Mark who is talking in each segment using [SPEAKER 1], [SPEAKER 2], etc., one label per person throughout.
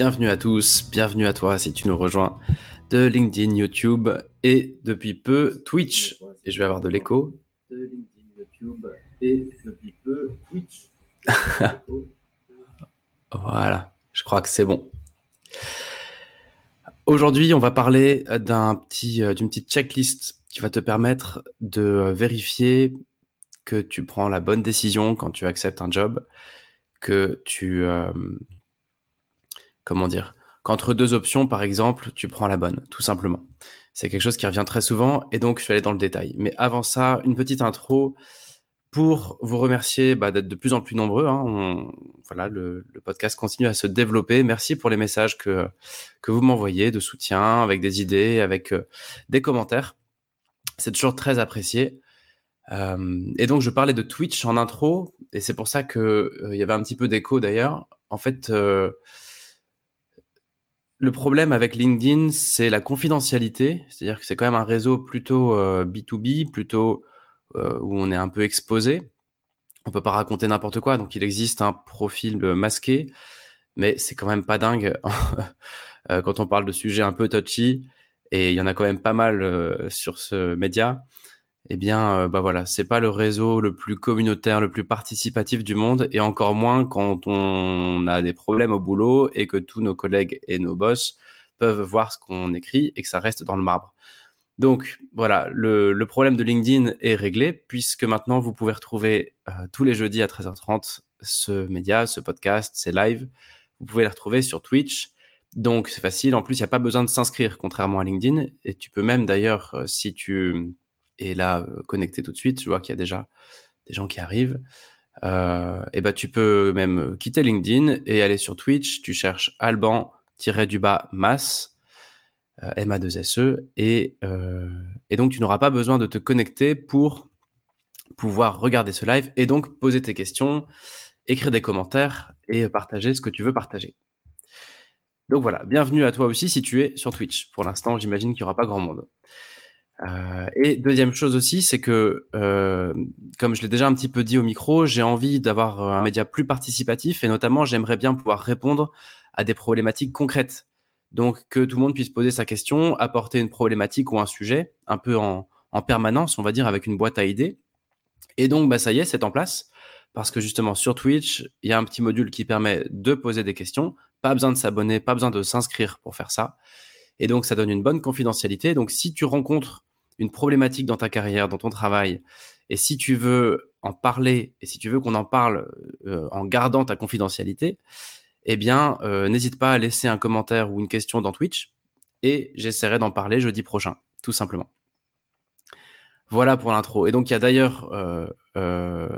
[SPEAKER 1] Bienvenue à tous, bienvenue à toi si tu nous rejoins de LinkedIn, YouTube et depuis peu Twitch. Et je vais avoir de l'écho. De LinkedIn, YouTube et depuis peu Twitch. voilà, je crois que c'est bon. Aujourd'hui, on va parler d'un petit, euh, d'une petite checklist qui va te permettre de vérifier que tu prends la bonne décision quand tu acceptes un job, que tu, euh, comment dire, qu'entre deux options, par exemple, tu prends la bonne, tout simplement. C'est quelque chose qui revient très souvent et donc je vais aller dans le détail. Mais avant ça, une petite intro pour vous remercier bah, d'être de plus en plus nombreux. Hein. voilà, le, podcast continue à se développer. Merci pour les messages que, vous m'envoyez de soutien, avec des idées, avec euh, des commentaires. C'est toujours très apprécié. Euh, et donc, je parlais de Twitch en intro, et c'est pour ça qu'il euh, y avait un petit peu d'écho d'ailleurs. En fait, le problème avec LinkedIn, c'est la confidentialité. C'est-à-dire que c'est quand même un réseau plutôt B2B, plutôt euh, où on est un peu exposé. On peut pas raconter n'importe quoi, donc il existe un profil masqué, mais c'est quand même pas dingue euh, quand on parle de sujets un peu touchy, et il y en a quand même pas mal euh, sur ce média. Eh bien, bah voilà, c'est pas le réseau le plus communautaire, le plus participatif du monde, et encore moins quand on a des problèmes au boulot et que tous nos collègues et nos boss peuvent voir ce qu'on écrit et que ça reste dans le marbre. Donc voilà, le, problème de LinkedIn est réglé puisque maintenant vous pouvez retrouver euh, tous les jeudis à 13h30 ce média, ce podcast, ces lives. Vous pouvez les retrouver sur Twitch. Donc c'est facile. En plus, il n'y a pas besoin de s'inscrire contrairement à LinkedIn. Et tu peux même d'ailleurs, euh, si tu es là euh, connecté tout de suite, je vois qu'il y a déjà des gens qui arrivent. et ben tu peux même quitter LinkedIn et aller sur Twitch. Tu cherches Alban-du-bas Mass euh, MA2SE, et, euh, et donc tu n'auras pas besoin de te connecter pour pouvoir regarder ce live et donc poser tes questions, écrire des commentaires et partager ce que tu veux partager. Donc voilà, bienvenue à toi aussi si tu es sur Twitch. Pour l'instant, j'imagine qu'il n'y aura pas grand monde. Euh, et deuxième chose aussi, c'est que, euh, comme je l'ai déjà un petit peu dit au micro, j'ai envie d'avoir un média plus participatif et notamment, j'aimerais bien pouvoir répondre à des problématiques concrètes donc, que tout le monde puisse poser sa question, apporter une problématique ou un sujet, un peu en, permanence, on va dire, avec une boîte à idées. Et donc, bah, ça y est, c'est en place. Parce que justement, sur Twitch, il y a un petit module qui permet de poser des questions. Pas besoin de s'abonner, pas besoin de s'inscrire pour faire ça. Et donc, ça donne une bonne confidentialité. Donc, si tu rencontres une problématique dans ta carrière, dans ton travail, et si tu veux en parler, et si tu veux qu'on en parle euh, en gardant ta confidentialité, eh bien, euh, n'hésite pas à laisser un commentaire ou une question dans Twitch et j'essaierai d'en parler jeudi prochain, tout simplement. Voilà pour l'intro. Et donc, il y a d'ailleurs, euh,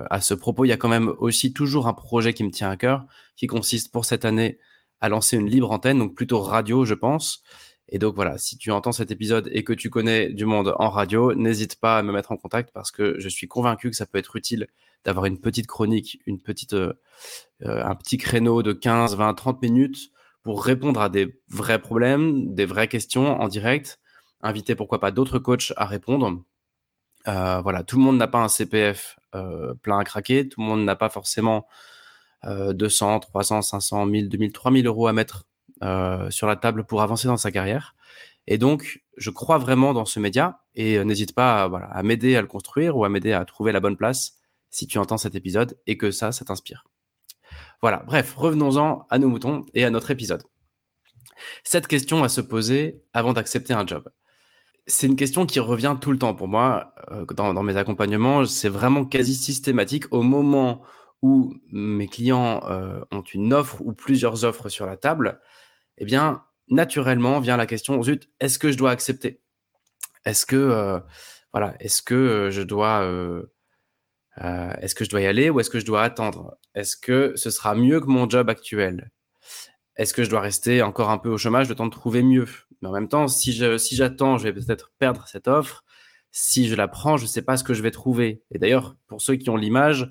[SPEAKER 1] à ce propos, il y a quand même aussi toujours un projet qui me tient à cœur, qui consiste pour cette année à lancer une libre antenne, donc plutôt radio, je pense. Et donc voilà, si tu entends cet épisode et que tu connais du monde en radio, n'hésite pas à me mettre en contact parce que je suis convaincu que ça peut être utile d'avoir une petite chronique, une petite, euh, euh, un petit créneau de 15, 20, 30 minutes pour répondre à des vrais problèmes, des vraies questions en direct, inviter pourquoi pas d'autres coachs à répondre. Euh, voilà, tout le monde n'a pas un CPF plein à craquer, tout le monde n'a pas forcément 200, 300, 500, 1000, 2000, 3000 euros à mettre sur la table pour avancer dans sa carrière. Et donc, je crois vraiment dans ce média et n'hésite pas à m'aider à le construire ou à m'aider à trouver la bonne place si tu entends cet épisode et que ça, ça t'inspire. Voilà, bref, revenons-en à nos moutons et à notre épisode. Cette question à se poser avant d'accepter un job. C'est une question qui revient tout le temps pour moi euh, dans, mes accompagnements. C'est vraiment quasi systématique au moment où mes clients euh, ont une offre ou plusieurs offres sur la table. Eh bien, naturellement vient la question zut, est-ce que je dois accepter? Est-ce que euh, voilà, est-ce que je dois euh, est-ce que je dois y aller ou est-ce que je dois attendre? Est-ce que ce sera mieux que mon job actuel? Est-ce que je dois rester encore un peu au chômage le temps de trouver mieux? Mais en même temps, si je si j'attends, je vais peut-être perdre cette offre. Si je la prends, je ne sais pas ce que je vais trouver. Et d'ailleurs, pour ceux qui ont l'image,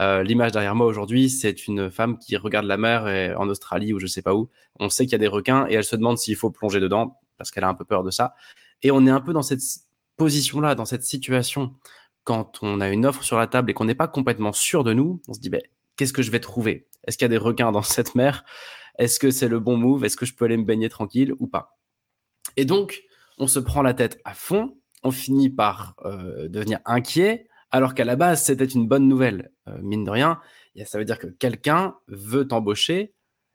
[SPEAKER 1] euh, l'image derrière moi aujourd'hui, c'est une femme qui regarde la mer en Australie ou je sais pas où. On sait qu'il y a des requins et elle se demande s'il faut plonger dedans parce qu'elle a un peu peur de ça. Et on est un peu dans cette position-là, dans cette situation. Quand on a une offre sur la table et qu'on n'est pas complètement sûr de nous, on se dit, ben, qu'est-ce que je vais trouver? Est-ce qu'il y a des requins dans cette mer? Est-ce que c'est le bon move? Est-ce que je peux aller me baigner tranquille ou pas? Et donc, on se prend la tête à fond, on finit par euh, devenir inquiet, alors qu'à la base, c'était une bonne nouvelle. Euh, mine de rien, ça veut dire que quelqu'un veut t'embaucher,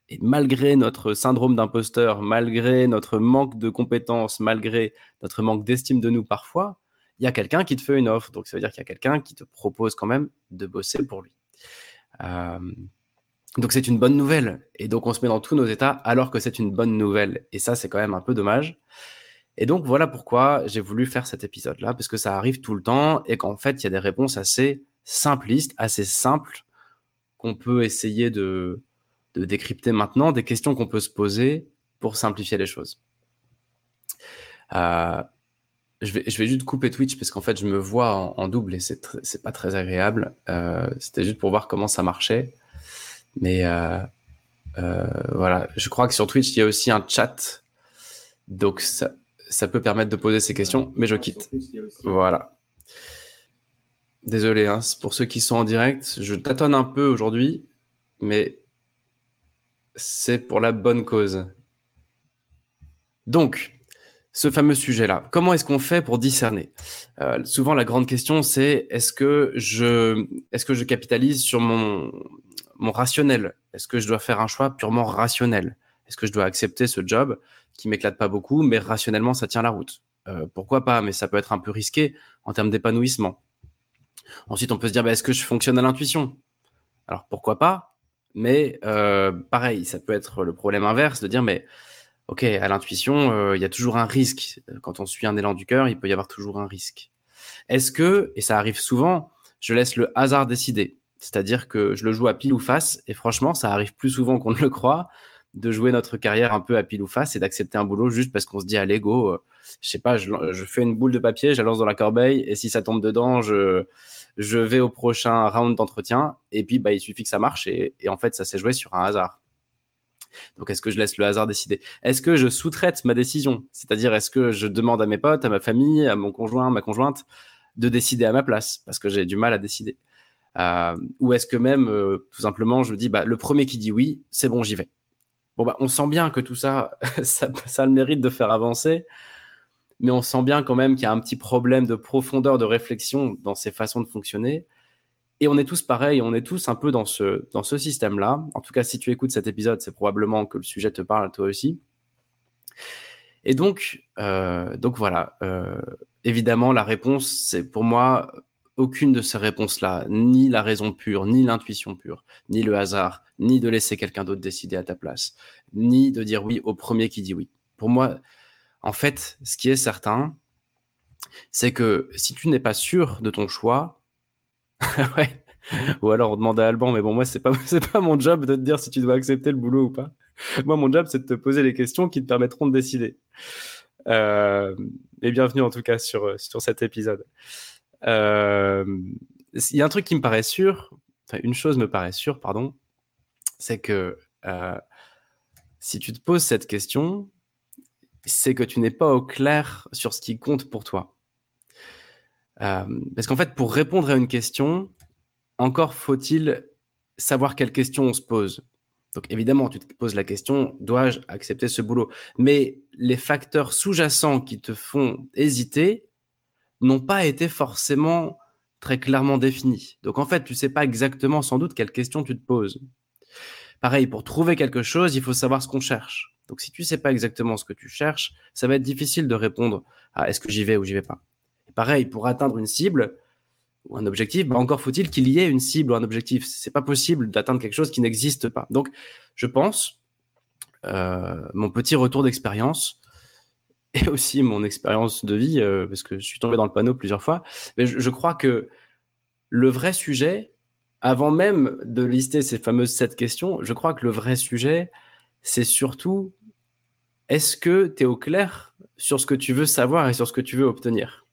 [SPEAKER 1] et malgré notre syndrome d'imposteur, malgré notre manque de compétences, malgré notre manque d'estime de nous parfois, il y a quelqu'un qui te fait une offre. Donc ça veut dire qu'il y a quelqu'un qui te propose quand même de bosser pour lui. Euh, donc c'est une bonne nouvelle. Et donc on se met dans tous nos états alors que c'est une bonne nouvelle. Et ça, c'est quand même un peu dommage. Et donc voilà pourquoi j'ai voulu faire cet épisode-là, parce que ça arrive tout le temps et qu'en fait, il y a des réponses assez simplistes, assez simples, qu'on peut essayer de, de décrypter maintenant, des questions qu'on peut se poser pour simplifier les choses. Euh, je vais, je vais juste couper Twitch parce qu'en fait, je me vois en, double et c'est, c'est pas très agréable. Euh, c'était juste pour voir comment ça marchait. Mais euh, euh, voilà, je crois que sur Twitch, il y a aussi un chat. Donc, ça, ça peut permettre de poser ces questions, mais je quitte. Voilà. Désolé, hein, pour ceux qui sont en direct, je tâtonne un peu aujourd'hui, mais c'est pour la bonne cause. Donc, ce fameux sujet-là. Comment est-ce qu'on fait pour discerner? Euh, Souvent, la grande question, c'est est-ce que je, est-ce que je capitalise sur mon rationnel? Est-ce que je dois faire un choix purement rationnel? Est-ce que je dois accepter ce job qui m'éclate pas beaucoup, mais rationnellement, ça tient la route? Euh, Pourquoi pas Mais ça peut être un peu risqué en termes d'épanouissement. Ensuite, on peut se dire, bah, est-ce que je fonctionne à l'intuition? Alors, pourquoi pas Mais euh, pareil, ça peut être le problème inverse de dire, mais ok, à l'intuition, euh, il y a toujours un risque. Quand on suit un élan du cœur, il peut y avoir toujours un risque. Est-ce que, et ça arrive souvent, je laisse le hasard décider? C'est-à-dire que je le joue à pile ou face, et franchement, ça arrive plus souvent qu'on ne le croit, de jouer notre carrière un peu à pile ou face et d'accepter un boulot juste parce qu'on se dit, allez, go, euh, je sais pas, je, fais une boule de papier, je la lance dans la corbeille, et si ça tombe dedans, je, je vais au prochain round d'entretien, et puis bah, il suffit que ça marche, et en fait, ça s'est joué sur un hasard. Donc, est-ce que je laisse le hasard décider? Est-ce que je sous-traite ma décision? C'est-à-dire, est-ce que je demande à mes potes, à ma famille, à mon conjoint, ma conjointe, de décider à ma place parce que j'ai du mal à décider? Euh, Ou est-ce que même, euh, tout simplement, je dis, bah, le premier qui dit oui, c'est bon, j'y vais. Bon, bah, on sent bien que tout ça, ça, a le mérite de faire avancer, mais on sent bien quand même qu'il y a un petit problème de profondeur de réflexion dans ces façons de fonctionner et on est tous pareils, on est tous un peu dans ce, dans ce système-là. En tout cas, si tu écoutes cet épisode, c'est probablement que le sujet te parle à toi aussi. Et donc, euh, donc voilà, euh, évidemment, la réponse, c'est pour moi aucune de ces réponses-là, ni la raison pure, ni l'intuition pure, ni le hasard, ni de laisser quelqu'un d'autre décider à ta place, ni de dire oui au premier qui dit oui. Pour moi, en fait, ce qui est certain, c'est que si tu n'es pas sûr de ton choix. Ou alors on demande à Alban, mais bon, moi, c'est pas, pas mon job de te dire si tu dois accepter le boulot ou pas. Moi, mon job, c'est de te poser les questions qui te permettront de décider. Euh, et bienvenue en tout cas sur, sur cet épisode. Euh, il y a un truc qui me paraît sûr, enfin, une chose me paraît sûre, pardon, c'est que euh, si tu te poses cette question, c'est que tu n'es pas au clair sur ce qui compte pour toi. Euh, parce qu'en fait, pour répondre à une question, encore faut-il savoir quelle question on se pose. Donc évidemment, tu te poses la question, dois-je accepter ce boulot? Mais les facteurs sous-jacents qui te font hésiter n'ont pas été forcément très clairement définis. Donc en fait, tu sais pas exactement sans doute quelle question tu te poses. Pareil, pour trouver quelque chose, il faut savoir ce qu'on cherche. Donc si tu sais pas exactement ce que tu cherches, ça va être difficile de répondre à est-ce que j'y vais ou j'y vais pas. Pareil, pour atteindre une cible ou un objectif, bah, encore faut-il qu'il y ait une cible ou un objectif. C'est pas possible d'atteindre quelque chose qui n'existe pas. Donc, je pense, euh, mon petit retour d'expérience et aussi mon expérience de vie, euh, parce que je suis tombé dans le panneau plusieurs fois, mais je, crois que le vrai sujet, avant même de lister ces fameuses sept questions, je crois que le vrai sujet, c'est surtout est-ce que tu es au clair sur ce que tu veux savoir et sur ce que tu veux obtenir?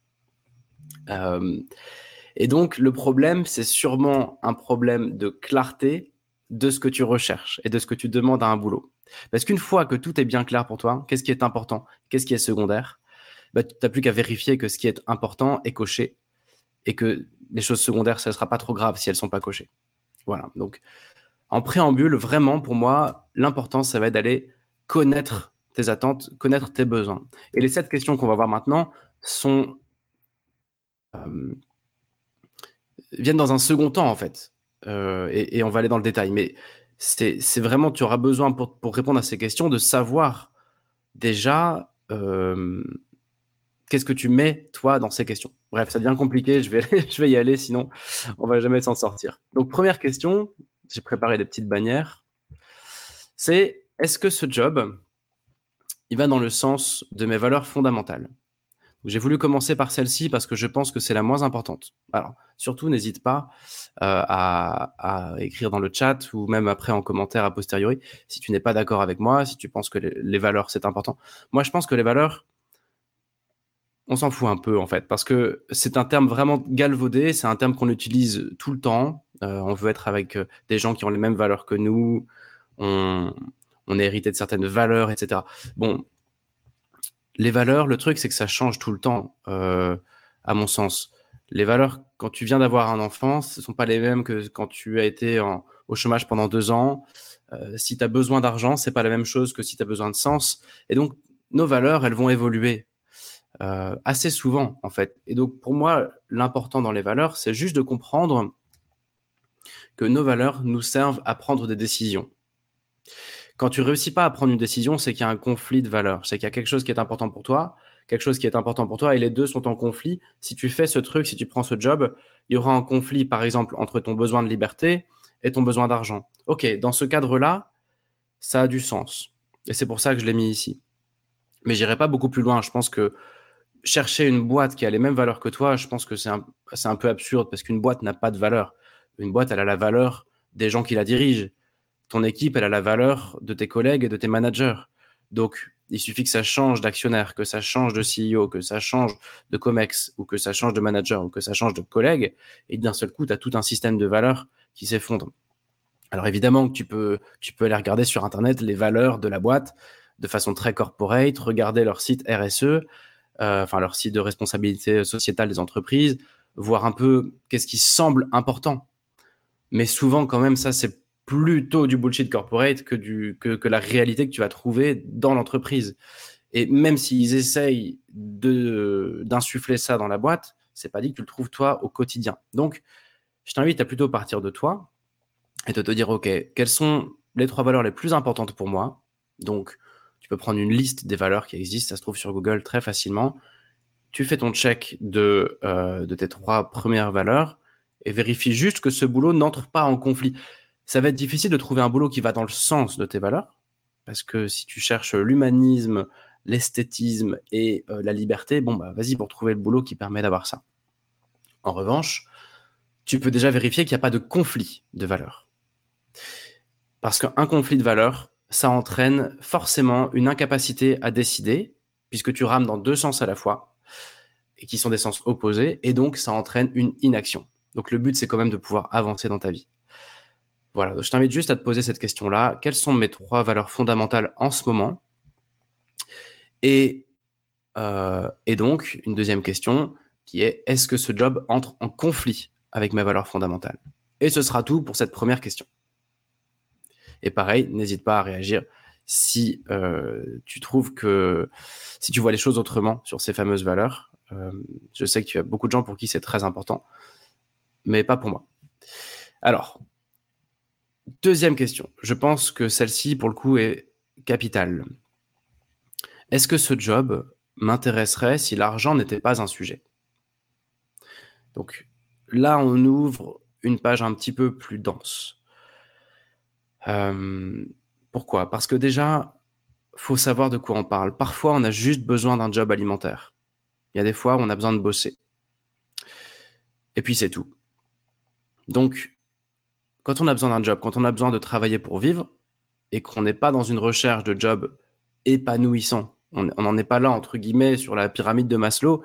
[SPEAKER 1] Euh, Et donc, le problème, c'est sûrement un problème de clarté de ce que tu recherches et de ce que tu demandes à un boulot. Parce qu'une fois que tout est bien clair pour toi, qu'est-ce qui est important, qu'est-ce qui est secondaire, bah, tu n'as plus qu'à vérifier que ce qui est important est coché et que les choses secondaires, ça ne sera pas trop grave si elles ne sont pas cochées. Voilà. Donc, en préambule, vraiment, pour moi, l'important, ça va être d'aller connaître tes attentes, connaître tes besoins. Et les sept questions qu'on va voir maintenant euh, viennent dans un second temps, en fait. Euh, et, on va aller dans le détail. C'est vraiment, tu auras besoin pour, pour, répondre à ces questions de savoir déjà euh, qu'est-ce que tu mets, toi, dans ces questions. Bref, ça devient compliqué, je vais, je vais y aller, sinon on va jamais s'en sortir. Donc, première question, j'ai préparé des petites bannières, c'est est-ce que ce job, il va dans le sens de mes valeurs fondamentales? J'ai voulu commencer par celle-ci parce que je pense que c'est la moins importante. Alors, surtout, n'hésite pas euh, à, écrire dans le chat ou même après en commentaire a posteriori si tu n'es pas d'accord avec moi, si tu penses que les, valeurs, c'est important. Moi, je pense que les valeurs, on s'en fout un peu en fait, parce que c'est un terme vraiment galvaudé, c'est un terme qu'on utilise tout le temps. Euh, on veut être avec euh, des gens qui ont les mêmes valeurs que nous, on, on est hérité de certaines valeurs, etc. Bon, les valeurs, le truc, c'est que ça change tout le temps, euh, à mon sens. Les valeurs, quand tu viens d'avoir un enfant, ce ne sont pas les mêmes que quand tu as été au chômage pendant deux ans. Euh, si tu as besoin d'argent, c'est pas la même chose que si tu as besoin de sens. Et donc, nos valeurs, elles vont évoluer euh, assez souvent, en fait. Et donc, pour moi, l'important dans les valeurs, c'est juste de comprendre que nos valeurs nous servent à prendre des décisions quand tu réussis pas à prendre une décision, c'est qu'il y a un conflit de valeurs. C'est qu'il y a quelque chose qui est important pour toi, quelque chose qui est important pour toi, et les deux sont en conflit. Si tu fais ce truc, si tu prends ce job, il y aura un conflit, par exemple, entre ton besoin de liberté et ton besoin d'argent. Ok, dans ce cadre-là, ça a du sens. Et c'est pour ça que je l'ai mis ici. Mais j'irai pas beaucoup plus loin. Je pense que chercher une boîte qui a les mêmes valeurs que toi, je pense que c'est un, un peu absurde parce qu'une boîte n'a pas de valeur. Une boîte, elle a la valeur des gens qui la dirigent ton équipe, elle a la valeur de tes collègues et de tes managers. Donc, il suffit que ça change d'actionnaire, que ça change de CEO, que ça change de COMEX, ou que ça change de manager, ou que ça change de collègue, et d'un seul coup, tu as tout un système de valeurs qui s'effondre. Alors évidemment tu peux, tu peux aller regarder sur Internet les valeurs de la boîte de façon très corporate, regarder leur site RSE, euh, enfin leur site de responsabilité sociétale des entreprises, voir un peu qu'est-ce qui semble important. Mais souvent, quand même, ça, c'est plutôt du bullshit corporate que, du, que, la réalité que tu vas trouver dans l'entreprise. Et même s'ils essayent d'insuffler ça dans la boîte, c'est pas dit que tu le trouves toi au quotidien. Donc, je t'invite à plutôt partir de toi et de te dire, OK, quelles sont les trois valeurs les plus importantes pour moi? Donc, tu peux prendre une liste des valeurs qui existent, ça se trouve sur Google très facilement. Tu fais ton check de, euh, de tes trois premières valeurs et vérifie juste que ce boulot n'entre pas en conflit ça va être difficile de trouver un boulot qui va dans le sens de tes valeurs, parce que si tu cherches l'humanisme, l'esthétisme et euh, la liberté, bon, bah vas-y pour trouver le boulot qui permet d'avoir ça. En revanche, tu peux déjà vérifier qu'il n'y a pas de conflit de valeurs. Parce qu'un conflit de valeurs, ça entraîne forcément une incapacité à décider, puisque tu rames dans deux sens à la fois, et qui sont des sens opposés, et donc ça entraîne une inaction. Donc le but, c'est quand même de pouvoir avancer dans ta vie. Voilà, je t'invite juste à te poser cette question-là. Quelles sont mes trois valeurs fondamentales en ce moment? Et, euh, et donc, une deuxième question qui est est-ce que ce job entre en conflit avec mes valeurs fondamentales? Et ce sera tout pour cette première question. Et pareil, n'hésite pas à réagir si euh, tu trouves que si tu vois les choses autrement sur ces fameuses valeurs. Euh, je sais que tu as beaucoup de gens pour qui c'est très important, mais pas pour moi. Alors, Deuxième question. Je pense que celle-ci, pour le coup, est capitale. Est-ce que ce job m'intéresserait si l'argent n'était pas un sujet? Donc là, on ouvre une page un petit peu plus dense. Euh, pourquoi? Parce que déjà, faut savoir de quoi on parle. Parfois, on a juste besoin d'un job alimentaire. Il y a des fois où on a besoin de bosser. Et puis c'est tout. Donc, quand on a besoin d'un job, quand on a besoin de travailler pour vivre, et qu'on n'est pas dans une recherche de job épanouissant, on n'en est pas là, entre guillemets, sur la pyramide de Maslow,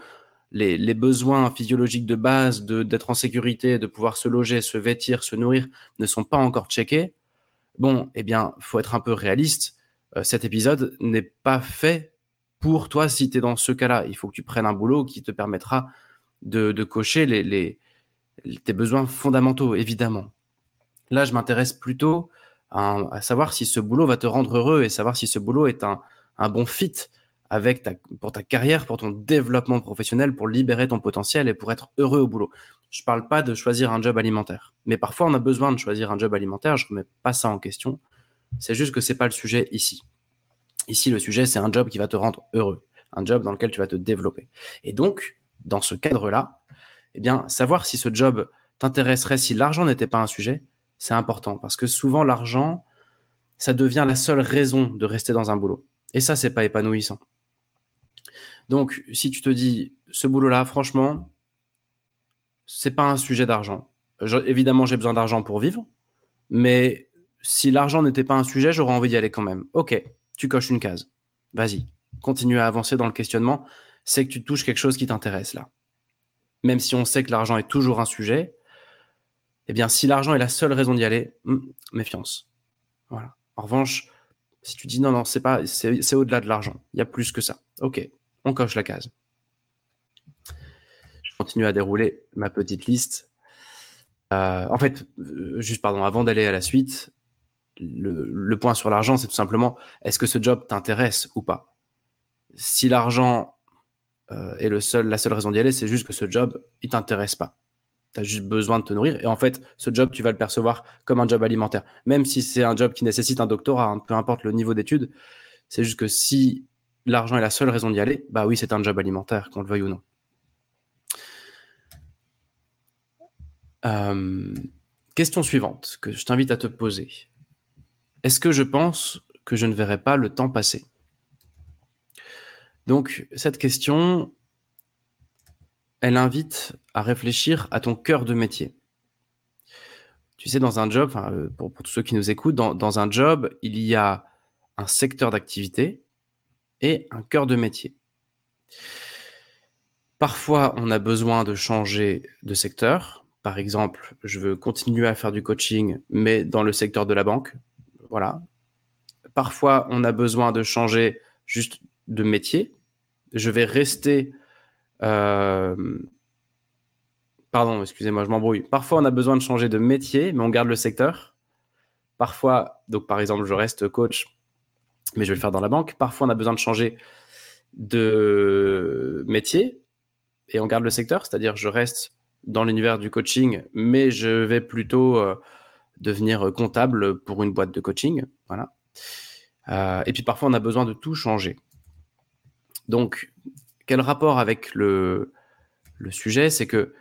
[SPEAKER 1] les, besoins physiologiques de base, d'être en sécurité, de pouvoir se loger, se vêtir, se nourrir, ne sont pas encore checkés, bon, eh bien, faut être un peu réaliste. Euh, cet épisode n'est pas fait pour toi si tu es dans ce cas-là. Il faut que tu prennes un boulot qui te permettra de, de cocher les, les, tes besoins fondamentaux, évidemment. Là, je m'intéresse plutôt à, savoir si ce boulot va te rendre heureux et savoir si ce boulot est un, bon fit avec pour ta carrière, pour ton développement professionnel, pour libérer ton potentiel et pour être heureux au boulot. Je ne parle pas de choisir un job alimentaire, mais parfois on a besoin de choisir un job alimentaire. Je ne remets pas ça en question. C'est juste que c'est pas le sujet ici. Ici, le sujet, c'est un job qui va te rendre heureux, un job dans lequel tu vas te développer. Et donc, dans ce cadre-là, eh bien, savoir si ce job t'intéresserait, si l'argent n'était pas un sujet, c'est important parce que souvent l'argent, ça devient la seule raison de rester dans un boulot. Et ça, c'est pas épanouissant. Donc, si tu te dis, ce boulot-là, franchement, c'est pas un sujet d'argent. Évidemment, j'ai besoin d'argent pour vivre, mais si l'argent n'était pas un sujet, j'aurais envie d'y aller quand même. Ok, tu coches une case. Vas-y, continue à avancer dans le questionnement. C'est que tu touches quelque chose qui t'intéresse là. Même si on sait que l'argent est toujours un sujet, eh bien, si l'argent est la seule raison d'y aller, hmm, méfiance. Voilà. En revanche, si tu dis non, non, c'est pas, c'est au-delà de l'argent. Il y a plus que ça. Ok, on coche la case. Je continue à dérouler ma petite liste. Euh, en fait, euh, juste pardon, avant d'aller à la suite, le, point sur l'argent, c'est tout simplement est-ce que ce job t'intéresse ou pas? Si l'argent euh, est le seul, la seule raison d'y aller, c'est juste que ce job, il t'intéresse pas. Tu as juste besoin de te nourrir. Et en fait, ce job, tu vas le percevoir comme un job alimentaire. Même si c'est un job qui nécessite un doctorat, hein, peu importe le niveau d'études, c'est juste que si l'argent est la seule raison d'y aller, bah oui, c'est un job alimentaire, qu'on le veuille ou non. Euh, question suivante que je t'invite à te poser. Est-ce que je pense que je ne verrai pas le temps passer? Donc, cette question, elle invite à réfléchir à ton cœur de métier. Tu sais, dans un job, euh, pour, tous ceux qui nous écoutent, dans un job, il y a un secteur d'activité, et un cœur de métier. Parfois, on a besoin de changer de secteur. Par exemple, je veux continuer à faire du coaching, mais dans le secteur de la banque. Voilà. Parfois, on a besoin de changer juste de métier. Je vais rester. Euh, pardon, excusez-moi, je m'embrouille. Parfois, on a besoin de changer de métier, mais on garde le secteur. Parfois, donc par exemple, je reste coach, mais je vais le faire dans la banque. Parfois, on a besoin de changer de métier et on garde le secteur, c'est-à-dire je reste dans l'univers du coaching, mais je vais plutôt euh, devenir comptable pour une boîte de coaching. Voilà. Euh, et puis parfois, on a besoin de tout changer. Donc, quel rapport avec le, sujet? C'est que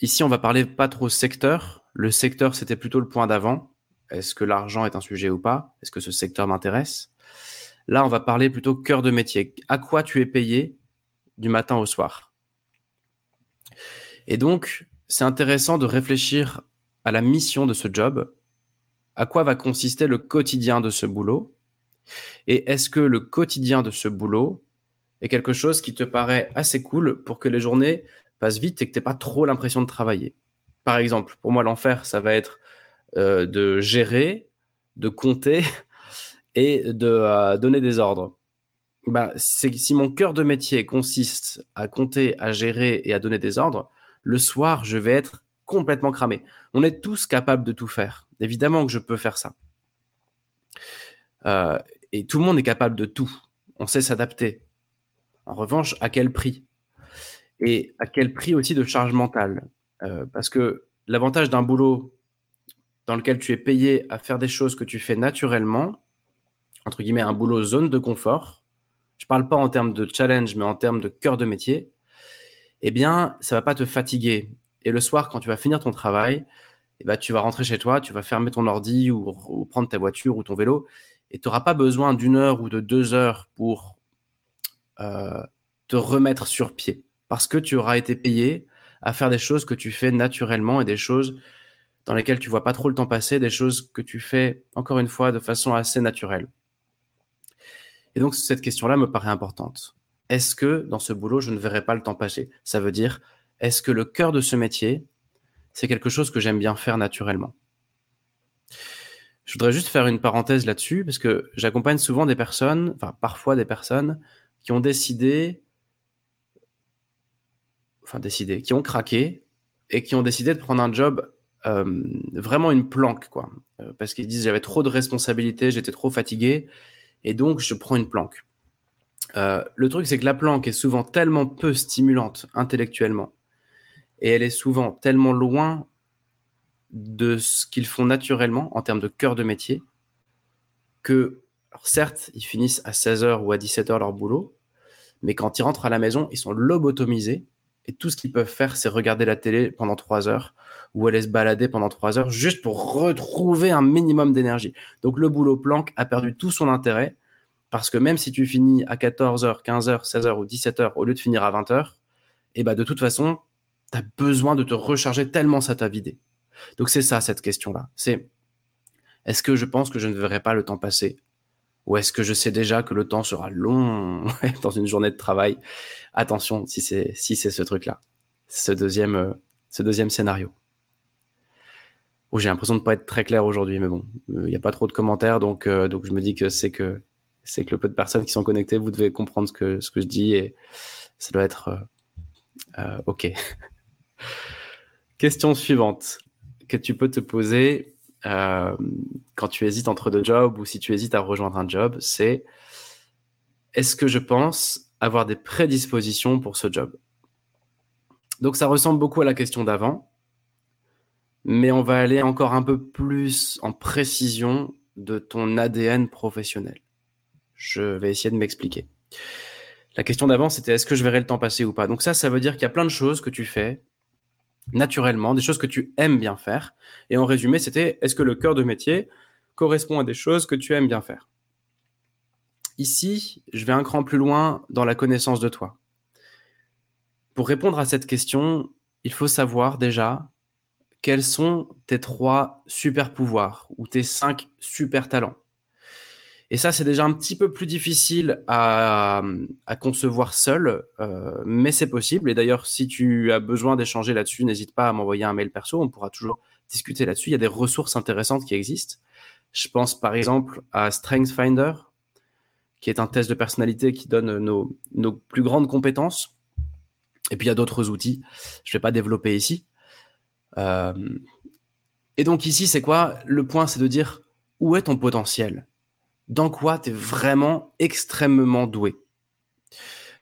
[SPEAKER 1] ici, on va parler pas trop secteur. Le secteur, c'était plutôt le point d'avant. Est-ce que l'argent est un sujet ou pas? Est-ce que ce secteur m'intéresse? Là, on va parler plutôt cœur de métier. À quoi tu es payé du matin au soir? Et donc, c'est intéressant de réfléchir à la mission de ce job. À quoi va consister le quotidien de ce boulot? Et est-ce que le quotidien de ce boulot est quelque chose qui te paraît assez cool pour que les journées passent vite et que tu n'aies pas trop l'impression de travailler Par exemple, pour moi, l'enfer, ça va être euh, de gérer, de compter et de euh, donner des ordres. Bah, si mon cœur de métier consiste à compter, à gérer et à donner des ordres, le soir, je vais être complètement cramé. On est tous capables de tout faire. Évidemment que je peux faire ça. Euh, et tout le monde est capable de tout. On sait s'adapter. En revanche, à quel prix? Et à quel prix aussi de charge mentale? Euh, Parce que l'avantage d'un boulot dans lequel tu es payé à faire des choses que tu fais naturellement, entre guillemets, un boulot zone de confort, je parle pas en termes de challenge, mais en termes de cœur de métier, eh bien, ça va pas te fatiguer. Et le soir, quand tu vas finir ton travail, eh ben, tu vas rentrer chez toi, tu vas fermer ton ordi ou, prendre ta voiture ou ton vélo, et tu n'auras pas besoin d'une heure ou de deux heures pour te remettre sur pied, parce que tu auras été payé à faire des choses que tu fais naturellement et des choses dans lesquelles tu vois pas trop le temps passer, des choses que tu fais, encore une fois, de façon assez naturelle. Et donc, cette question-là me paraît importante. Est-ce que dans ce boulot, je ne verrai pas le temps passer? Ça veut dire, est-ce que le cœur de ce métier, c'est quelque chose que j'aime bien faire naturellement? Je voudrais juste faire une parenthèse là-dessus, parce que j'accompagne souvent des personnes, parfois des personnes, qui ont décidé, enfin décidé, qui ont craqué et qui ont décidé de prendre un job euh, vraiment une planque, quoi. Euh, parce qu'ils disent j'avais trop de responsabilités, j'étais trop fatigué, et donc je prends une planque. Euh, le truc, c'est que la planque est souvent tellement peu stimulante intellectuellement, et elle est souvent tellement loin de ce qu'ils font naturellement en termes de cœur de métier, que, certes, ils finissent à 16h ou à 17h leur boulot, mais quand ils rentrent à la maison, ils sont lobotomisés, et tout ce qu'ils peuvent faire, c'est regarder la télé pendant 3 heures, ou aller se balader pendant 3 heures, juste pour retrouver un minimum d'énergie. Donc le boulot planque a perdu tout son intérêt, parce que même si tu finis à 14h, 15h, 16h ou 17h au lieu de finir à 20h, et bah de toute façon, tu as besoin de te recharger tellement ça t'a vidé. Donc c'est ça cette question-là. C'est est-ce que je pense que je ne verrai pas le temps passer ou est-ce que je sais déjà que le temps sera long dans une journée de travail? Attention si c'est si c'est ce truc-là, ce deuxième euh, ce deuxième scénario. Oh, j'ai l'impression de pas être très clair aujourd'hui, mais bon, il n'y a pas trop de commentaires, donc euh, donc je me dis que c'est que c'est que le peu de personnes qui sont connectées, vous devez comprendre ce que, ce que je dis et ça doit être euh, euh, OK. Question suivante que tu peux te poser euh, quand tu hésites entre deux jobs ou si tu hésites à rejoindre un job, c'est est-ce que je pense avoir des prédispositions pour ce job? Donc ça ressemble beaucoup à la question d'avant, mais on va aller encore un peu plus en précision de ton ADN professionnel. Je vais essayer de m'expliquer. La question d'avant, c'était est-ce que je verrai le temps passer ou pas? Donc ça, ça veut dire qu'il y a plein de choses que tu fais naturellement, des choses que tu aimes bien faire. Et en résumé, c'était est-ce que le cœur de métier correspond à des choses que tu aimes bien faire? Ici, je vais un cran plus loin dans la connaissance de toi. Pour répondre à cette question, il faut savoir déjà quels sont tes trois super pouvoirs ou tes cinq super talents. Et ça, c'est déjà un petit peu plus difficile à, concevoir seul, euh, mais c'est possible. Et d'ailleurs, si tu as besoin d'échanger là-dessus, n'hésite pas à m'envoyer un mail perso. On pourra toujours discuter là-dessus. Il y a des ressources intéressantes qui existent. Je pense par exemple à StrengthsFinder, qui est un test de personnalité qui donne nos, nos plus grandes compétences. Et puis il y a d'autres outils. Je ne vais pas développer ici. Euh, et donc ici, c'est quoi? Le point, c'est de dire où est ton potentiel? Dans quoi tu es vraiment extrêmement doué.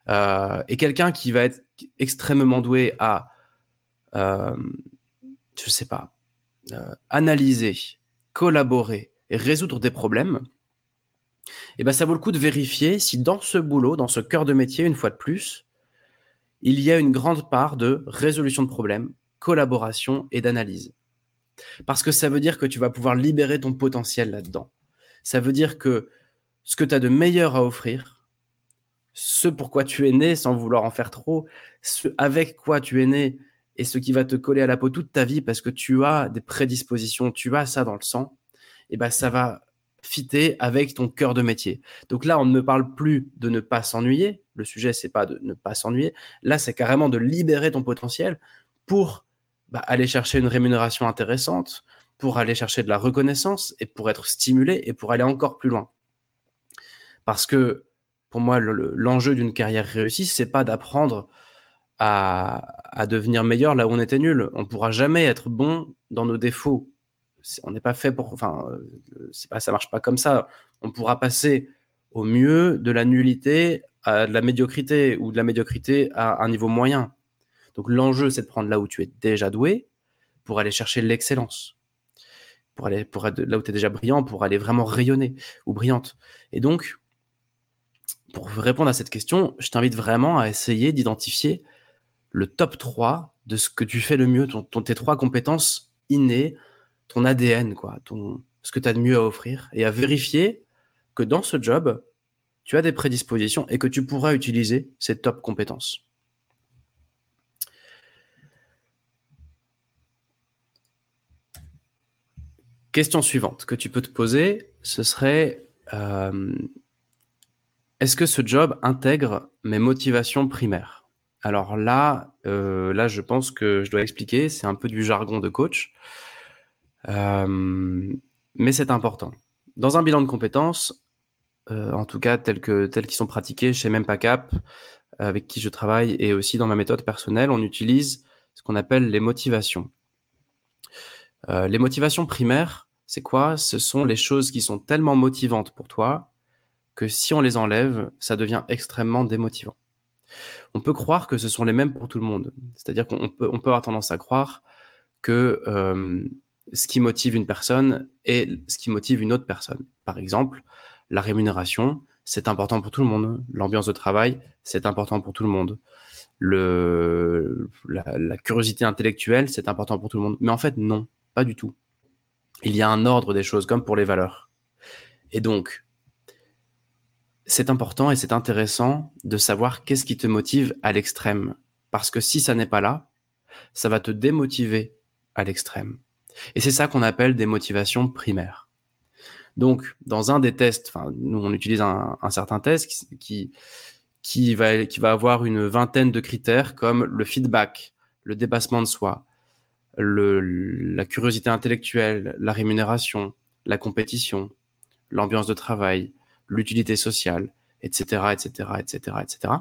[SPEAKER 1] Euh, et quelqu'un qui va être extrêmement doué à, euh, je sais pas, euh, analyser, collaborer et résoudre des problèmes, eh ben ça vaut le coup de vérifier si dans ce boulot, dans ce cœur de métier, une fois de plus, il y a une grande part de résolution de problèmes, collaboration et d'analyse. Parce que ça veut dire que tu vas pouvoir libérer ton potentiel là-dedans. Ça veut dire que ce que tu as de meilleur à offrir, ce pour quoi tu es né sans vouloir en faire trop, ce avec quoi tu es né et ce qui va te coller à la peau toute ta vie parce que tu as des prédispositions, tu as ça dans le sang, et eh ben ça va fitter avec ton cœur de métier. Donc là, on ne me parle plus de ne pas s'ennuyer. Le sujet, c'est pas de ne pas s'ennuyer. Là, c'est carrément de libérer ton potentiel pour bah, aller chercher une rémunération intéressante, pour aller chercher de la reconnaissance et pour être stimulé et pour aller encore plus loin. Parce que pour moi, l'enjeu d'une carrière réussie, c'est pas d'apprendre à, devenir meilleur là où on était nul. On pourra jamais être bon dans nos défauts. On n'est pas fait pour. Enfin, c'est pas, ça marche pas comme ça. On pourra passer au mieux de la nullité à de la médiocrité ou de la médiocrité à un niveau moyen. Donc l'enjeu, c'est de prendre là où tu es déjà doué pour aller chercher l'excellence pour aller pour là où tu es déjà brillant, pour aller vraiment rayonner ou brillante. Et donc, pour répondre à cette question, je t'invite vraiment à essayer d'identifier le top 3 de ce que tu fais le mieux, ton, tes trois compétences innées, ton ADN, quoi, ton, ce que tu as de mieux à offrir, et à vérifier que dans ce job, tu as des prédispositions et que tu pourras utiliser ces top compétences. Question suivante que tu peux te poser, ce serait euh, est-ce que ce job intègre mes motivations primaires? Alors là, euh, là, je pense que je dois expliquer. C'est un peu du jargon de coach, euh, mais c'est important. Dans un bilan de compétences, en tout cas tel que tels qui sont pratiqués chez Mempacap, avec qui je travaille, et aussi dans ma méthode personnelle, on utilise ce qu'on appelle les motivations. les motivations primaires, c'est quoi? Ce sont les choses qui sont tellement motivantes pour toi que si on les enlève, ça devient extrêmement démotivant. On peut croire que ce sont les mêmes pour tout le monde. C'est-à-dire qu'on peut, on peut avoir tendance à croire que euh, ce qui motive une personne est ce qui motive une autre personne. Par exemple, la rémunération, c'est important pour tout le monde. L'ambiance de travail, c'est important pour tout le monde. La curiosité intellectuelle, c'est important pour tout le monde. Mais en fait, non, pas du tout. Il y a un ordre des choses, comme pour les valeurs. Et donc, c'est important et c'est intéressant de savoir qu'est-ce qui te motive à l'extrême. Parce que si ça n'est pas là, ça va te démotiver à l'extrême. Et c'est ça qu'on appelle des motivations primaires. Donc, dans un des tests, nous on utilise un, certain test qui, qui, va, qui va avoir une vingtaine de critères comme le feedback, le dépassement de soi, la curiosité intellectuelle, la rémunération, la compétition, l'ambiance de travail, l'utilité sociale, etc., etc., etc., etc.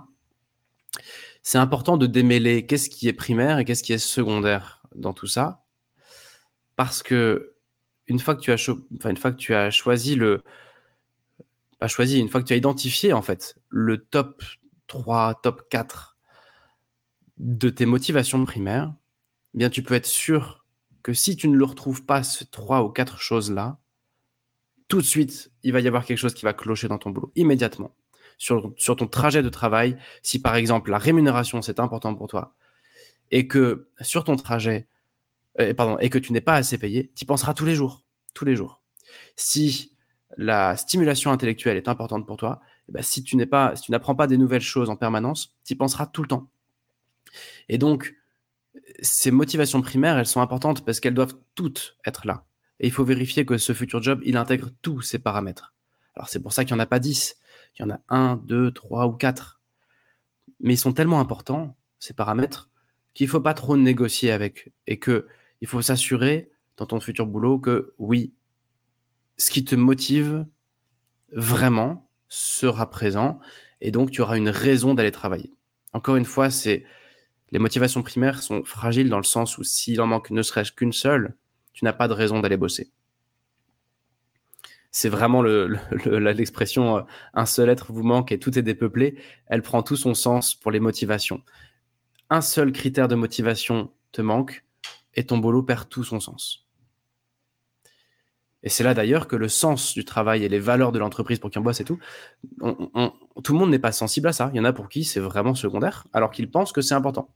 [SPEAKER 1] C'est important de démêler qu'est-ce qui est primaire et qu'est-ce qui est secondaire dans tout ça, parce que une fois que tu as, enfin, une fois que tu as choisi le, pas choisi, une fois que tu as identifié en fait le top 3, top 4 de tes motivations primaires, eh bien tu peux être sûr que si tu ne le retrouves pas, ces trois ou quatre choses-là, tout de suite, il va y avoir quelque chose qui va clocher dans ton boulot, immédiatement. Sur, sur ton trajet de travail, si par exemple la rémunération, c'est important pour toi, et que sur ton trajet, euh, pardon, et que tu n'es pas assez payé, tu penseras tous les jours, tous les jours. Si la stimulation intellectuelle est importante pour toi, eh ben, si tu n'es pas, si tu n'apprends pas des nouvelles choses en permanence, tu penseras tout le temps. Et donc, ces motivations primaires, elles sont importantes parce qu'elles doivent toutes être là. Et il faut vérifier que ce futur job, il intègre tous ces paramètres. Alors c'est pour ça qu'il n'y en a pas 10, il y en a 1, 2, 3 ou 4. Mais ils sont tellement importants, ces paramètres, qu'il ne faut pas trop négocier avec. Et qu'il faut s'assurer dans ton futur boulot que oui, ce qui te motive vraiment sera présent. Et donc tu auras une raison d'aller travailler. Encore une fois, c'est les motivations primaires sont fragiles dans le sens où s'il en manque ne serait-ce qu'une seule, tu n'as pas de raison d'aller bosser. C'est vraiment l'expression euh, un seul être vous manque et tout est dépeuplé. Elle prend tout son sens pour les motivations. Un seul critère de motivation te manque et ton boulot perd tout son sens. Et c'est là d'ailleurs que le sens du travail et les valeurs de l'entreprise pour qui on bosse et tout, tout le monde n'est pas sensible à ça. Il y en a pour qui c'est vraiment secondaire, alors qu'ils pensent que c'est important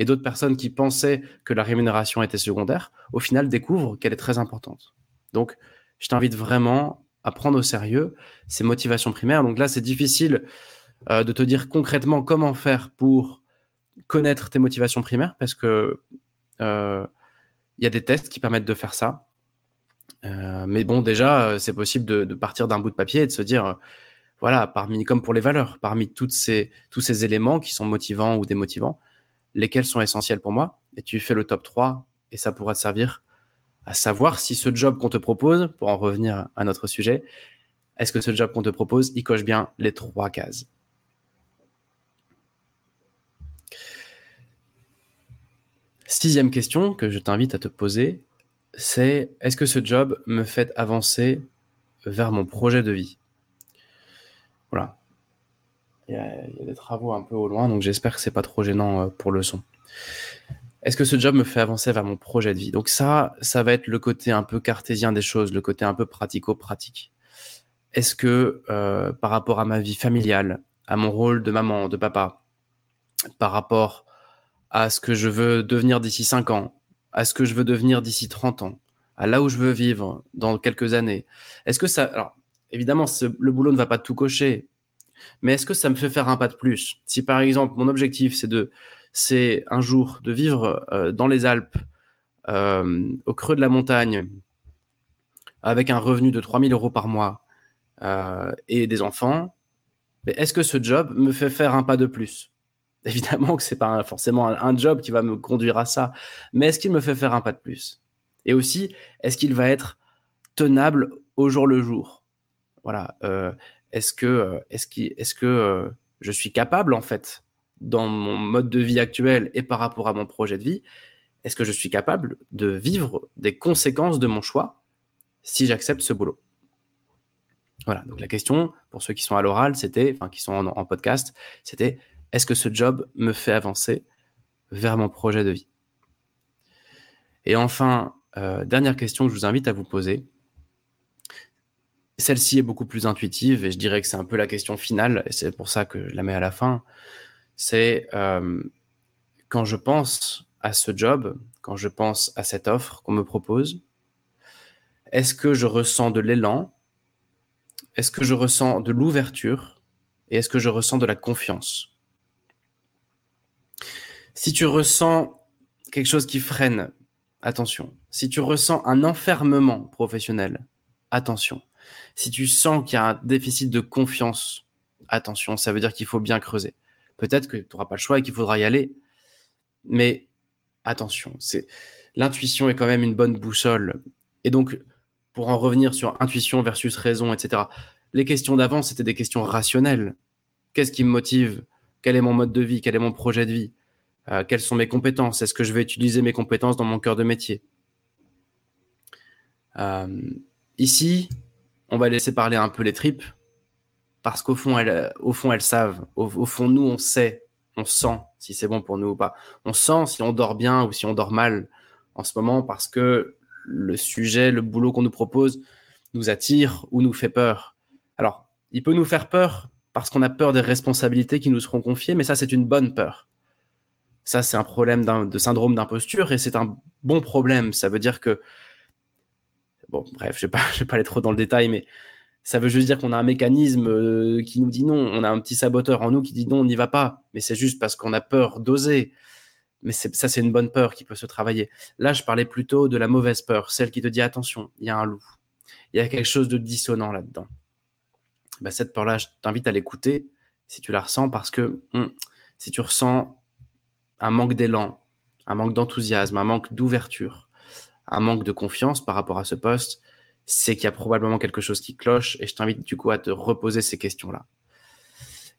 [SPEAKER 1] et d'autres personnes qui pensaient que la rémunération était secondaire, au final découvrent qu'elle est très importante. Donc, je t'invite vraiment à prendre au sérieux ces motivations primaires. Donc là, c'est difficile euh, de te dire concrètement comment faire pour connaître tes motivations primaires parce que euh, il y a des tests qui permettent de faire ça. Euh, mais bon, déjà, c'est possible de, de partir d'un bout de papier et de se dire, voilà, parmi, comme pour les valeurs, parmi toutes ces, tous ces éléments qui sont motivants ou démotivants, lesquels sont essentiels pour moi, et tu fais le top 3, et ça pourra te servir à savoir si ce job qu'on te propose, pour en revenir à notre sujet, est-ce que ce job qu'on te propose, il coche bien les trois cases? Sixième question que je t'invite à te poser, c'est est-ce que ce job me fait avancer vers mon projet de vie? Voilà il y, a, des travaux un peu au loin, donc j'espère que c'est pas trop gênant euh, pour le son. Est-ce que ce job me fait avancer vers mon projet de vie? Donc ça, ça va être le côté un peu cartésien des choses, le côté un peu pratico-pratique. Est-ce que euh, par rapport à ma vie familiale, à mon rôle de maman, de papa, par rapport à ce que je veux devenir d'ici 5 ans, à ce que je veux devenir d'ici 30 ans, à là où je veux vivre dans quelques années, est-ce que ça... Alors, évidemment, le boulot ne va pas tout cocher, mais est-ce que ça me fait faire un pas de plus? Si par exemple mon objectif c'est de c'est un jour de vivre euh, dans les Alpes, euh, au creux de la montagne, avec un revenu de 3000 euros par mois euh, et des enfants, est-ce que ce job me fait faire un pas de plus? Évidemment que c'est pas forcément un, job qui va me conduire à ça, mais est-ce qu'il me fait faire un pas de plus? Et aussi, est-ce qu'il va être tenable au jour le jour? Voilà. Est-ce que, euh, euh, je suis capable en fait dans mon mode de vie actuel et par rapport à mon projet de vie, est-ce que je suis capable de vivre des conséquences de mon choix si j'accepte ce boulot? Voilà, donc la question pour ceux qui sont à l'oral, c'était, enfin qui sont en, podcast, c'était est-ce que ce job me fait avancer vers mon projet de vie? Et enfin, euh, dernière question que je vous invite à vous poser. Celle-ci est beaucoup plus intuitive et je dirais que c'est un peu la question finale, et c'est pour ça que je la mets à la fin. C'est euh, quand je pense à ce job, quand je pense à cette offre qu'on me propose, est-ce que je ressens de l'élan? Est-ce que je ressens de l'ouverture? Et est-ce que je ressens de la confiance? Si tu ressens quelque chose qui freine, attention. Si tu ressens un enfermement professionnel, attention. Si tu sens qu'il y a un déficit de confiance, attention, ça veut dire qu'il faut bien creuser. Peut-être que tu n'auras pas le choix et qu'il faudra y aller, mais attention, c'est l'intuition est quand même une bonne boussole. Et donc, pour en revenir sur intuition versus raison, etc., les questions d'avant, c'était des questions rationnelles. Qu'est-ce qui me motive? Quel est mon mode de vie? Quel est mon projet de vie? Euh, Quelles sont mes compétences? Est-ce que je vais utiliser mes compétences dans mon cœur de métier? Euh, Ici, on va laisser parler un peu les tripes, parce qu'au fond, elles, elles savent. au fond, nous, on sait on sent si c'est bon pour nous ou pas. On sent si on dort bien ou si on dort mal en ce moment parce que le sujet, le boulot qu'on nous propose nous attire ou nous fait peur. Alors, il peut nous faire peur parce qu'on a peur des responsabilités qui nous seront confiées, mais ça, c'est une bonne peur. Ça, c'est un problème de syndrome d'imposture et c'est un bon problème. Ça veut dire que, bon, bref, je ne vais, pas aller trop dans le détail, mais ça veut juste dire qu'on a un mécanisme euh, qui nous dit non. On a un petit saboteur en nous qui dit non, on n'y va pas. Mais c'est juste parce qu'on a peur d'oser. Mais ça, c'est une bonne peur qui peut se travailler. Là, je parlais plutôt de la mauvaise peur, celle qui te dit attention, il y a un loup. Il y a quelque chose de dissonant là-dedans. Bah, cette peur-là, je t'invite à l'écouter si tu la ressens parce que hum, si tu ressens un manque d'élan, un manque d'enthousiasme, un manque d'ouverture, un manque de confiance par rapport à ce poste, c'est qu'il y a probablement quelque chose qui cloche et je t'invite du coup à te reposer ces questions-là.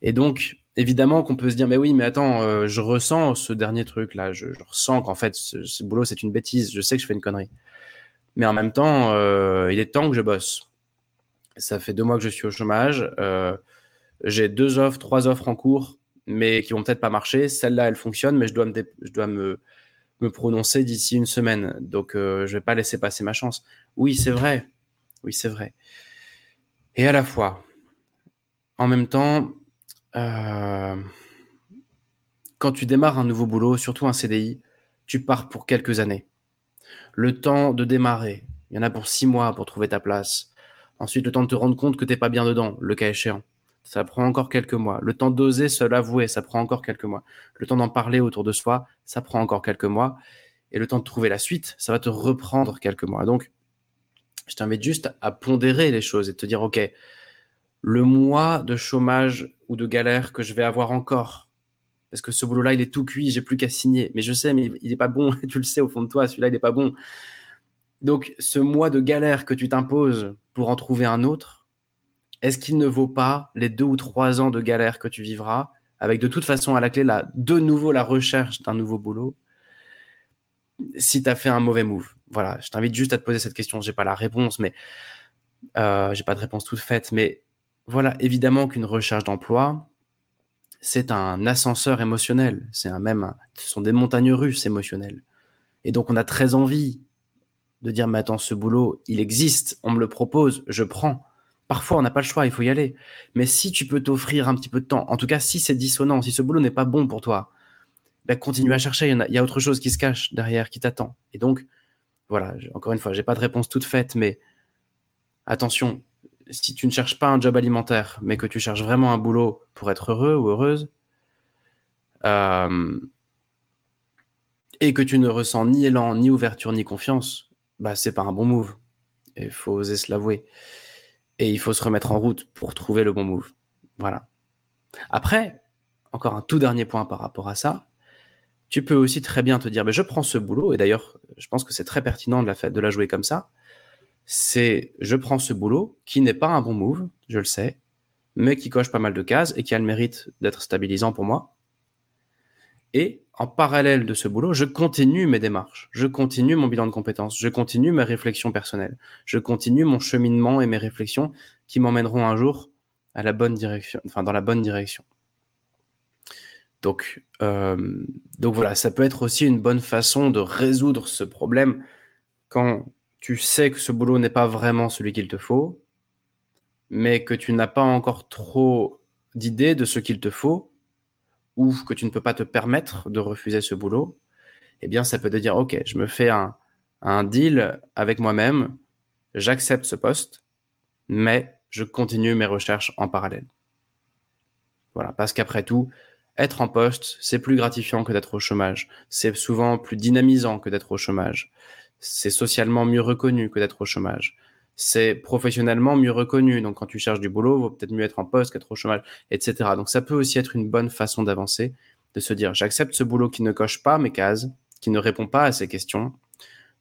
[SPEAKER 1] Et donc, évidemment qu'on peut se dire, mais oui, mais attends, euh, je ressens ce dernier truc-là, je, ressens qu'en fait, ce, boulot, c'est une bêtise, je sais que je fais une connerie. Mais en même temps, euh, il est temps que je bosse. Ça fait deux mois que je suis au chômage, euh, j'ai deux offres, trois offres en cours, mais qui vont peut-être pas marcher. Celle-là, elle fonctionne, mais je dois me, je dois me, me prononcer d'ici une semaine. Donc, je vais pas laisser passer ma chance. Oui, c'est vrai, oui, c'est vrai. Et à la fois, en même temps, euh, quand tu démarres un nouveau boulot, surtout un CDI, tu pars pour quelques années. Le temps de démarrer, il y en a pour six mois pour trouver ta place. Ensuite, le temps de te rendre compte que tu n'es pas bien dedans, le cas échéant. Ça prend encore quelques mois. Le temps d'oser se l'avouer, ça prend encore quelques mois. Le temps d'en parler autour de soi, ça prend encore quelques mois. Et le temps de trouver la suite, ça va te reprendre quelques mois. Donc, je t'invite juste à pondérer les choses et te dire, OK, le mois de chômage ou de galère que je vais avoir encore, parce que ce boulot-là, il est tout cuit, j'ai plus qu'à signer. Mais je sais, mais il n'est pas bon, tu le sais au fond de toi, celui-là, il n'est pas bon. Donc, ce mois de galère que tu t'imposes pour en trouver un autre, est-ce qu'il ne vaut pas les deux ou trois ans de galère que tu vivras, avec de toute façon à la clé, de nouveau la recherche d'un nouveau boulot, si tu as fait un mauvais move voilà, je t'invite juste à te poser cette question. J'ai pas la réponse, mais euh, j'ai pas de réponse toute faite. Mais voilà, évidemment qu'une recherche d'emploi, c'est un ascenseur émotionnel. C'est un même, ce sont des montagnes russes émotionnelles. Et donc, on a très envie de dire, mais attends, ce boulot, il existe, on me le propose, je prends. Parfois, on n'a pas le choix, il faut y aller. Mais si tu peux t'offrir un petit peu de temps, en tout cas, si c'est dissonant, si ce boulot n'est pas bon pour toi, ben, continue à chercher. Il y, a, autre chose qui se cache derrière, qui t'attend. Et donc, voilà, encore une fois, j'ai pas de réponse toute faite, mais attention, si tu ne cherches pas un job alimentaire, mais que tu cherches vraiment un boulot pour être heureux ou heureuse, euh, et que tu ne ressens ni élan, ni ouverture, ni confiance, bah c'est pas un bon move. Il faut oser se l'avouer. Et il faut se remettre en route pour trouver le bon move. Voilà. Après, encore un tout dernier point par rapport à ça. Tu peux aussi très bien te dire, mais je prends ce boulot, et d'ailleurs, je pense que c'est très pertinent de la, de la jouer comme ça. C'est, je prends ce boulot qui n'est pas un bon move, je le sais, mais qui coche pas mal de cases et qui a le mérite d'être stabilisant pour moi. Et en parallèle de ce boulot, je continue mes démarches, je continue mon bilan de compétences, je continue mes réflexions personnelles, je continue mon cheminement et mes réflexions qui m'emmèneront un jour à la bonne direction, enfin dans la bonne direction. Donc, euh, donc voilà, ça peut être aussi une bonne façon de résoudre ce problème quand tu sais que ce boulot n'est pas vraiment celui qu'il te faut, mais que tu n'as pas encore trop d'idées de ce qu'il te faut, que tu ne peux pas te permettre de refuser ce boulot, eh bien, ça peut te dire, OK, je me fais un, un deal avec moi-même, j'accepte ce poste, mais je continue mes recherches en parallèle. Voilà, parce qu'après tout, être en poste, c'est plus gratifiant que d'être au chômage. C'est souvent plus dynamisant que d'être au chômage. C'est socialement mieux reconnu que d'être au chômage c'est professionnellement mieux reconnu. Donc, quand tu cherches du boulot, il vaut peut-être mieux être en poste qu'être au chômage, etc. Donc, ça peut aussi être une bonne façon d'avancer, de se dire, j'accepte ce boulot qui ne coche pas mes cases, qui ne répond pas à ces questions,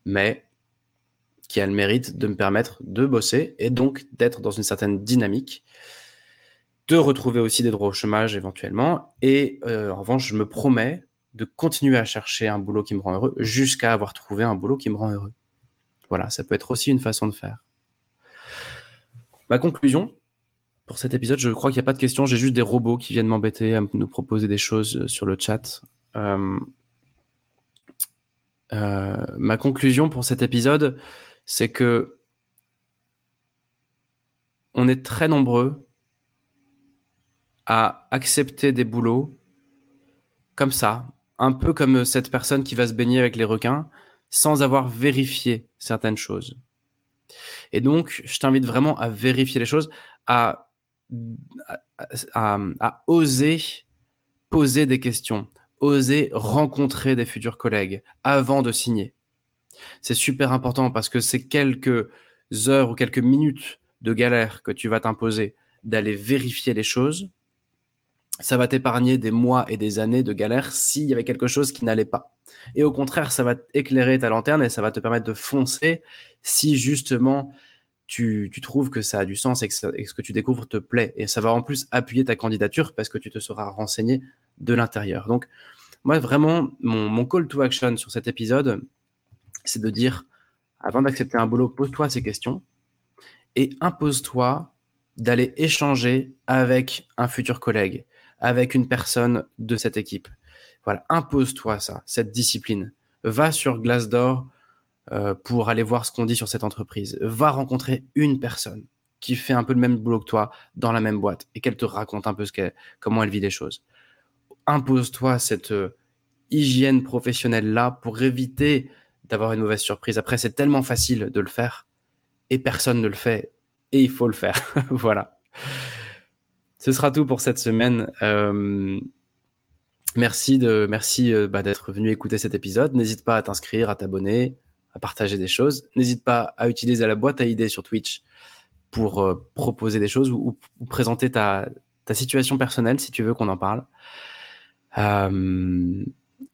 [SPEAKER 1] mais qui a le mérite de me permettre de bosser et donc d'être dans une certaine dynamique, de retrouver aussi des droits au chômage éventuellement. Et euh, en revanche, je me promets de continuer à chercher un boulot qui me rend heureux jusqu'à avoir trouvé un boulot qui me rend heureux. Voilà, ça peut être aussi une façon de faire. Ma conclusion pour cet épisode, je crois qu'il n'y a pas de questions. J'ai juste des robots qui viennent m'embêter à nous proposer des choses euh, sur le chat. Euh, euh, ma conclusion pour cet épisode, c'est que on est très nombreux à accepter des boulots comme ça, un peu comme cette personne qui va se baigner avec les requins sans avoir vérifié certaines choses. Et donc, je t'invite vraiment à vérifier les choses, à, oser poser des questions, oser rencontrer des futurs collègues avant de signer. C'est super important parce que c'est quelques heures ou quelques minutes de galère que tu vas t'imposer d'aller vérifier les choses. Ça va t'épargner des mois et des années de galère s'il y avait quelque chose qui n'allait pas. Et au contraire, ça va éclairer ta lanterne et ça va te permettre de foncer si justement tu, trouves que ça a du sens et que, ce que tu découvres te plaît. Et ça va en plus appuyer ta candidature parce que tu te seras renseigné de l'intérieur. Donc, moi, vraiment, mon, call to action sur cet épisode, c'est de dire, avant d'accepter un boulot, pose-toi ces questions et impose-toi d'aller échanger avec un futur collègue, avec une personne de cette équipe. Voilà, impose-toi ça, cette discipline. Va sur Glassdoor, euh, pour aller voir ce qu'on dit sur cette entreprise. Va rencontrer une personne qui fait un peu le même boulot que toi dans la même boîte et qu'elle te raconte un peu ce comment elle vit les choses. Impose-toi cette euh, hygiène professionnelle là pour éviter d'avoir une mauvaise surprise. Après, c'est tellement facile de le faire et personne ne le fait et il faut le faire. voilà. Ce sera tout pour cette semaine. Euh, merci de merci bah, d'être venu écouter cet épisode. N'hésite pas à t'inscrire, à t'abonner, à partager des choses. N'hésite pas à utiliser la boîte à idées sur Twitch pour euh, proposer des choses ou, présenter ta, situation personnelle si tu veux qu'on en parle. Euh,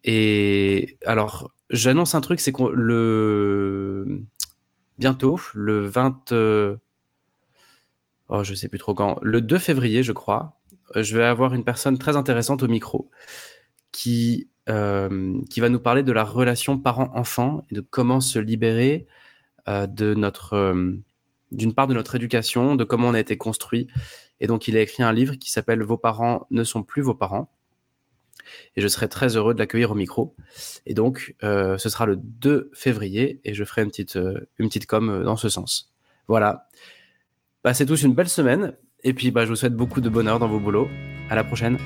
[SPEAKER 1] et alors, j'annonce un truc, c'est que le bientôt, le 20, euh, oh, je sais plus trop quand, le 2 février, je crois, je vais avoir une personne très intéressante au micro qui euh, qui va nous parler de la relation parent-enfant et de comment se libérer euh, de notre, euh, d'une part de notre éducation, de comment on a été construit. Et donc, il a écrit un livre qui s'appelle Vos parents ne sont plus vos parents. Et je serai très heureux de l'accueillir au micro. Et donc, ce sera le 2 février et je ferai une petite, une petite com dans ce sens. Voilà. Passez tous une belle semaine. Et puis, bah, je vous souhaite beaucoup de bonheur dans vos boulots. À la prochaine.